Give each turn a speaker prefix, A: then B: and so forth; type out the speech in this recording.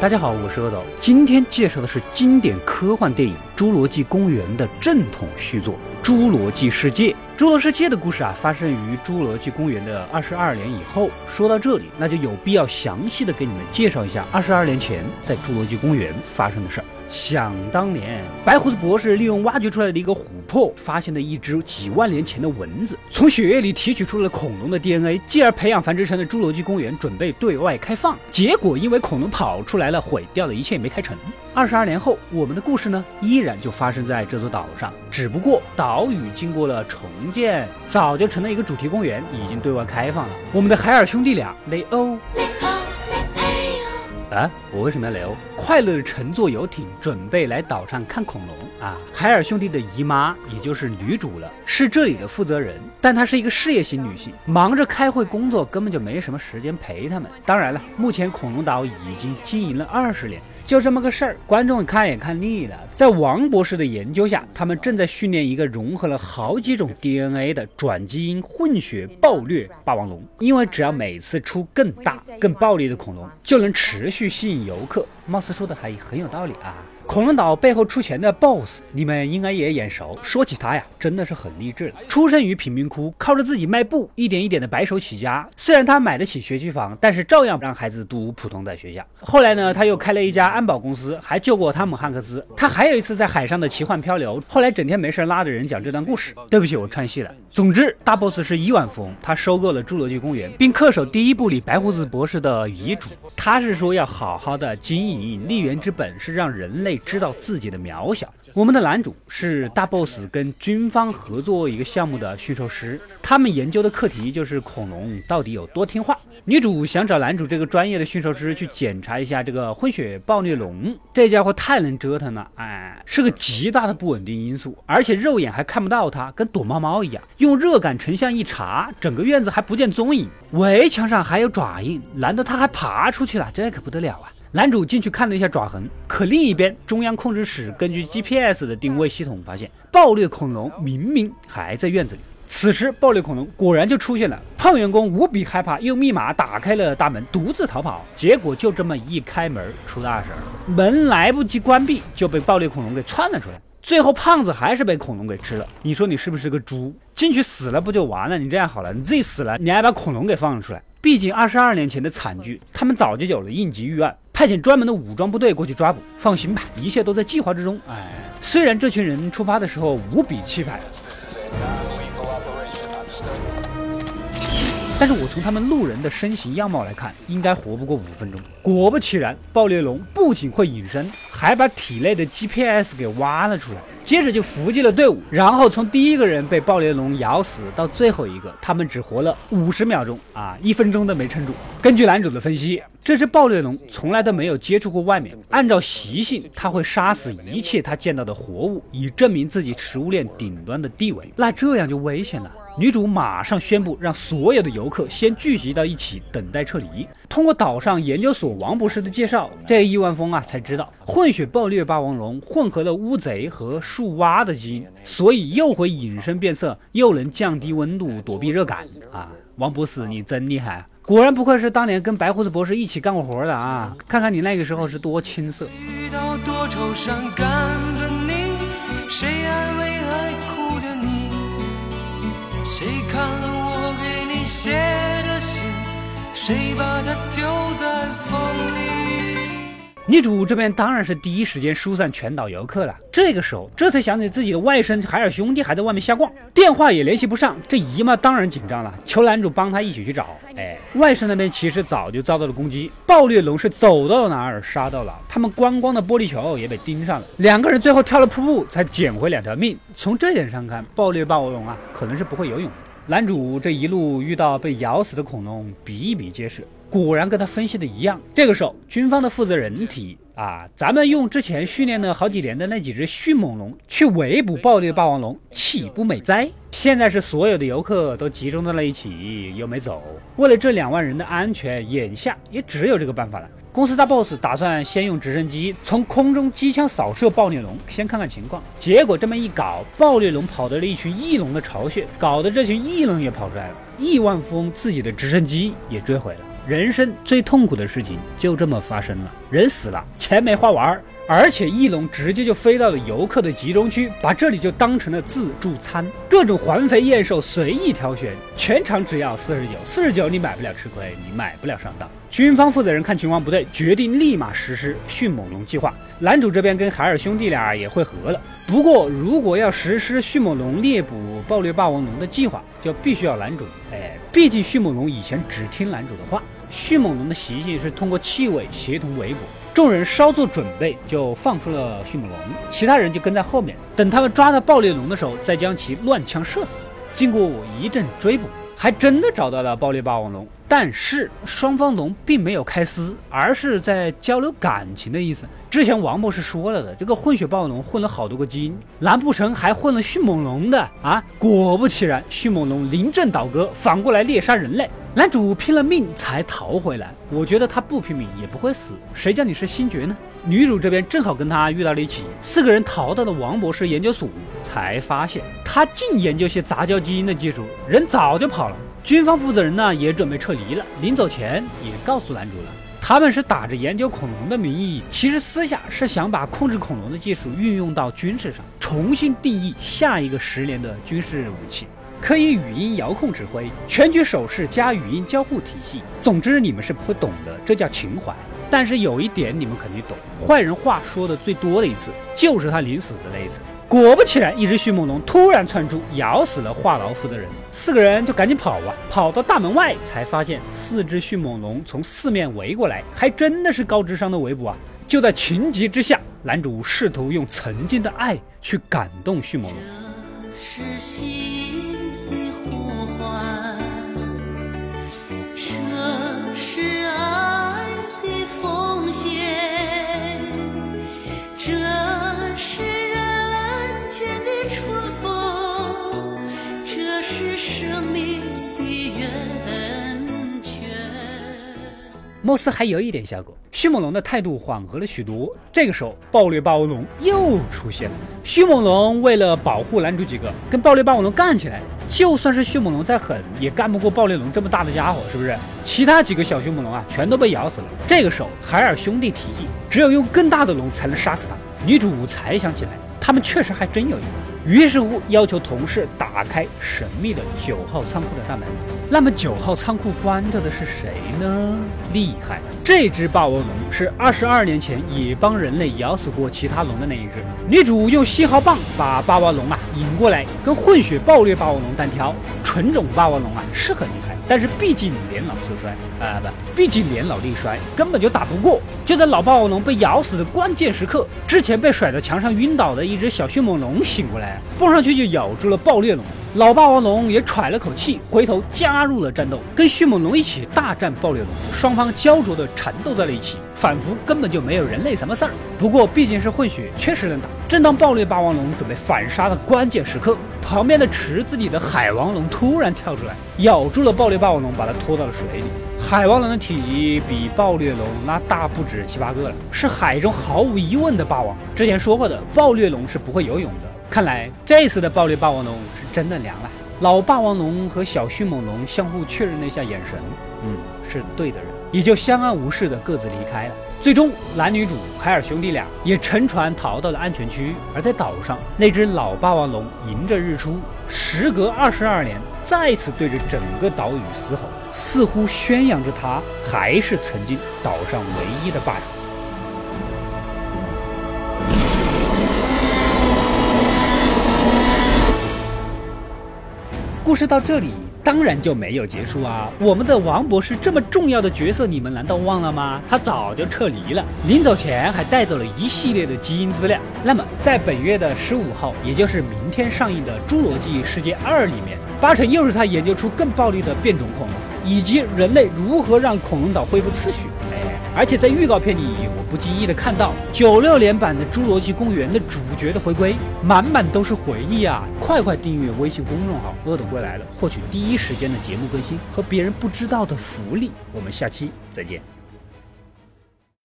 A: 大家好，我是阿斗，今天介绍的是经典科幻电影《侏罗纪公园》的正统续作《侏罗纪世界》。侏罗世界的故事啊，发生于侏罗纪公园的二十二年以后。说到这里，那就有必要详细的给你们介绍一下二十二年前在侏罗纪公园发生的事儿。想当年，白胡子博士利用挖掘出来的一个琥珀，发现了一只几万年前的蚊子，从血液里提取出了恐龙的 DNA，继而培养繁殖成了侏罗纪公园，准备对外开放。结果因为恐龙跑出来了，毁掉了一切，没开成。二十二年后，我们的故事呢，依然就发生在这座岛上，只不过岛屿经过了重建，早就成了一个主题公园，已经对外开放了。我们的海尔兄弟俩，雷欧。啊，我为什么要留？快乐的乘坐游艇，准备来岛上看恐龙啊！海尔兄弟的姨妈，也就是女主了，是这里的负责人，但她是一个事业型女性，忙着开会工作，根本就没什么时间陪他们。当然了，目前恐龙岛已经经营了二十年。就这么个事儿，观众看也看腻了。在王博士的研究下，他们正在训练一个融合了好几种 DNA 的转基因混血暴虐霸王龙。因为只要每次出更大、更暴力的恐龙，就能持续吸引游客。貌似说的还很有道理啊。恐龙岛背后出钱的 BOSS，你们应该也眼熟。说起他呀，真的是很励志了。出生于贫民窟，靠着自己卖布，一点一点的白手起家。虽然他买得起学区房，但是照样让孩子读普通的学校。后来呢，他又开了一家安保公司，还救过汤姆汉克斯。他还有一次在海上的奇幻漂流。后来整天没事拉着人讲这段故事。对不起，我串戏了。总之，大 BOSS 是亿万富翁，他收购了侏罗纪公园，并恪守第一部里白胡子博士的遗嘱。他是说要好好的经营，立园之本是让人类知道自己的。渺小。我们的男主是大 boss 跟军方合作一个项目的驯兽师，他们研究的课题就是恐龙到底有多听话。女主想找男主这个专业的驯兽师去检查一下这个混血暴虐龙，这家伙太能折腾了，哎，是个极大的不稳定因素，而且肉眼还看不到它，跟躲猫猫一样。用热感成像一查，整个院子还不见踪影，围墙上还有爪印，难道它还爬出去了？这可不得了啊！男主进去看了一下爪痕，可另一边中央控制室根据 GPS 的定位系统发现，暴虐恐龙明明还在院子里。此时暴虐恐龙果然就出现了，胖员工无比害怕，用密码打开了大门，独自逃跑。结果就这么一开门出大事儿，门来不及关闭就被暴虐恐龙给窜了出来。最后胖子还是被恐龙给吃了。你说你是不是个猪？进去死了不就完了？你这样好了，你自己死了，你还把恐龙给放了出来。毕竟二十二年前的惨剧，他们早就有了应急预案。派遣专门的武装部队过去抓捕，放心吧，一切都在计划之中。哎，虽然这群人出发的时候无比气派，但是我从他们路人的身形样貌来看，应该活不过五分钟。果不其然，暴裂龙不仅会隐身，还把体内的 GPS 给挖了出来。接着就伏击了队伍，然后从第一个人被暴裂龙咬死到最后一个，他们只活了五十秒钟啊，一分钟都没撑住。根据男主的分析，这只暴裂龙从来都没有接触过外面，按照习性，它会杀死一切它见到的活物，以证明自己食物链顶端的地位。那这样就危险了。女主马上宣布，让所有的游客先聚集到一起，等待撤离。通过岛上研究所王博士的介绍，这亿万峰啊才知道，混血暴虐霸王龙混合了乌贼和树蛙的基因，所以又会隐身变色，又能降低温度，躲避热感啊！王博士，你真厉害，果然不愧是当年跟白胡子博士一起干过活的啊！看看你那个时候是多青涩。遇到多愁善感的你，谁安慰？谁看了我给你写的信？谁把它丢在风里？女主这边当然是第一时间疏散全岛游客了。这个时候，这才想起自己的外甥海尔兄弟还在外面瞎逛，电话也联系不上。这姨妈当然紧张了，求男主帮她一起去找。哎，外甥那边其实早就遭到了攻击，暴虐龙是走到哪儿杀到哪，他们观光的玻璃球也被盯上了。两个人最后跳了瀑布，才捡回两条命。从这点上看，暴虐霸王龙啊，可能是不会游泳。男主这一路遇到被咬死的恐龙比比皆是，果然跟他分析的一样。这个时候，军方的负责人提议啊，咱们用之前训练了好几年的那几只迅猛龙去围捕暴虐霸王龙，岂不美哉？现在是所有的游客都集中在了一起，又没走，为了这两万人的安全，眼下也只有这个办法了。公司大 boss 打算先用直升机从空中机枪扫射暴虐龙，先看看情况。结果这么一搞，暴虐龙跑到了一群翼龙的巢穴，搞得这群翼龙也跑出来了。亿万富翁自己的直升机也追回了。人生最痛苦的事情就这么发生了，人死了，钱没花完，而且翼龙直接就飞到了游客的集中区，把这里就当成了自助餐，各种环肥燕瘦随意挑选，全场只要四十九，四十九你买不了吃亏，你买不了上当。军方负责人看情况不对，决定立马实施迅猛龙计划。男主这边跟海尔兄弟俩也会合了。不过，如果要实施迅猛龙猎捕暴虐霸王龙的计划，就必须要男主。哎，毕竟迅猛龙以前只听男主的话。迅猛龙的习性是通过气味协同围捕。众人稍作准备，就放出了迅猛龙，其他人就跟在后面，等他们抓到暴烈龙的时候，再将其乱枪射死。经过我一阵追捕。还真的找到了暴裂霸王龙，但是双方龙并没有开撕，而是在交流感情的意思。之前王博士说了的，这个混血霸王龙混了好多个基因，难不成还混了迅猛龙的啊？果不其然，迅猛龙临阵倒戈，反过来猎杀人类。男主拼了命才逃回来，我觉得他不拼命也不会死，谁叫你是星爵呢？女主这边正好跟他遇到了一起，四个人逃到了王博士研究所，才发现他净研究些杂交基因的技术，人早就跑了。军方负责人呢也准备撤离了，临走前也告诉男主了，他们是打着研究恐龙的名义，其实私下是想把控制恐龙的技术运用到军事上，重新定义下一个十年的军事武器。可以语音遥控指挥，全局手势加语音交互体系。总之你们是不会懂的，这叫情怀。但是有一点你们肯定懂，坏人话说的最多的一次，就是他临死的那一次。果不其然，一只迅猛龙突然窜出，咬死了话痨负责人。四个人就赶紧跑啊，跑到大门外才发现四只迅猛龙从四面围过来，还真的是高智商的围捕啊！就在情急之下，男主试图用曾经的爱去感动迅猛龙。貌似还有一点效果，迅猛龙的态度缓和了许多。这个时候，暴虐霸王龙又出现了。迅猛龙为了保护男主几个，跟暴虐霸王龙干起来。就算是迅猛龙再狠，也干不过暴虐龙这么大的家伙，是不是？其他几个小迅猛龙啊，全都被咬死了。这个时候，海尔兄弟提议，只有用更大的龙才能杀死他。女主才想起来，他们确实还真有一个。于是乎，要求同事打开神秘的九号仓库的大门。那么，九号仓库关着的是谁呢？厉害！这只霸王龙是二十二年前也帮人类咬死过其他龙的那一只。女主用信号棒把霸王龙啊引过来，跟混血暴虐霸王龙单挑。纯种霸王龙啊是很厉害。但是毕竟年老色衰啊，不，毕竟年老力衰，根本就打不过。就在老霸王龙被咬死的关键时刻，之前被甩在墙上晕倒的一只小迅猛龙醒过来，蹦上去就咬住了暴裂龙。老霸王龙也喘了口气，回头加入了战斗，跟迅猛龙一起大战暴虐龙。双方焦灼的缠斗在了一起，仿佛根本就没有人类什么事儿。不过毕竟是混血，确实能打。正当暴虐霸王龙准备反杀的关键时刻，旁边的池子里的海王龙突然跳出来，咬住了暴虐霸王龙，把它拖到了水里。海王龙的体积比暴虐龙那大不止七八个了，是海中毫无疑问的霸王。之前说过的，暴虐龙是不会游泳的。看来这次的暴力霸王龙是真的凉了。老霸王龙和小迅猛龙相互确认了一下眼神，嗯，是对的人，也就相安无事的各自离开了。最终，男女主海尔兄弟俩也乘船逃到了安全区。而在岛上，那只老霸王龙迎着日出，时隔二十二年，再次对着整个岛屿嘶吼，似乎宣扬着它还是曾经岛上唯一的霸主。故事到这里当然就没有结束啊！我们的王博士这么重要的角色，你们难道忘了吗？他早就撤离了，临走前还带走了一系列的基因资料。那么，在本月的十五号，也就是明天上映的《侏罗纪世界二》里面，八成又是他研究出更暴力的变种恐龙，以及人类如何让恐龙岛恢复秩序。而且在预告片里，我不经意的看到九六年版的《侏罗纪公园》的主角的回归，满满都是回忆啊！快快订阅微信公众号“恶懂归来了”，获取第一时间的节目更新和别人不知道的福利。我们下期再见。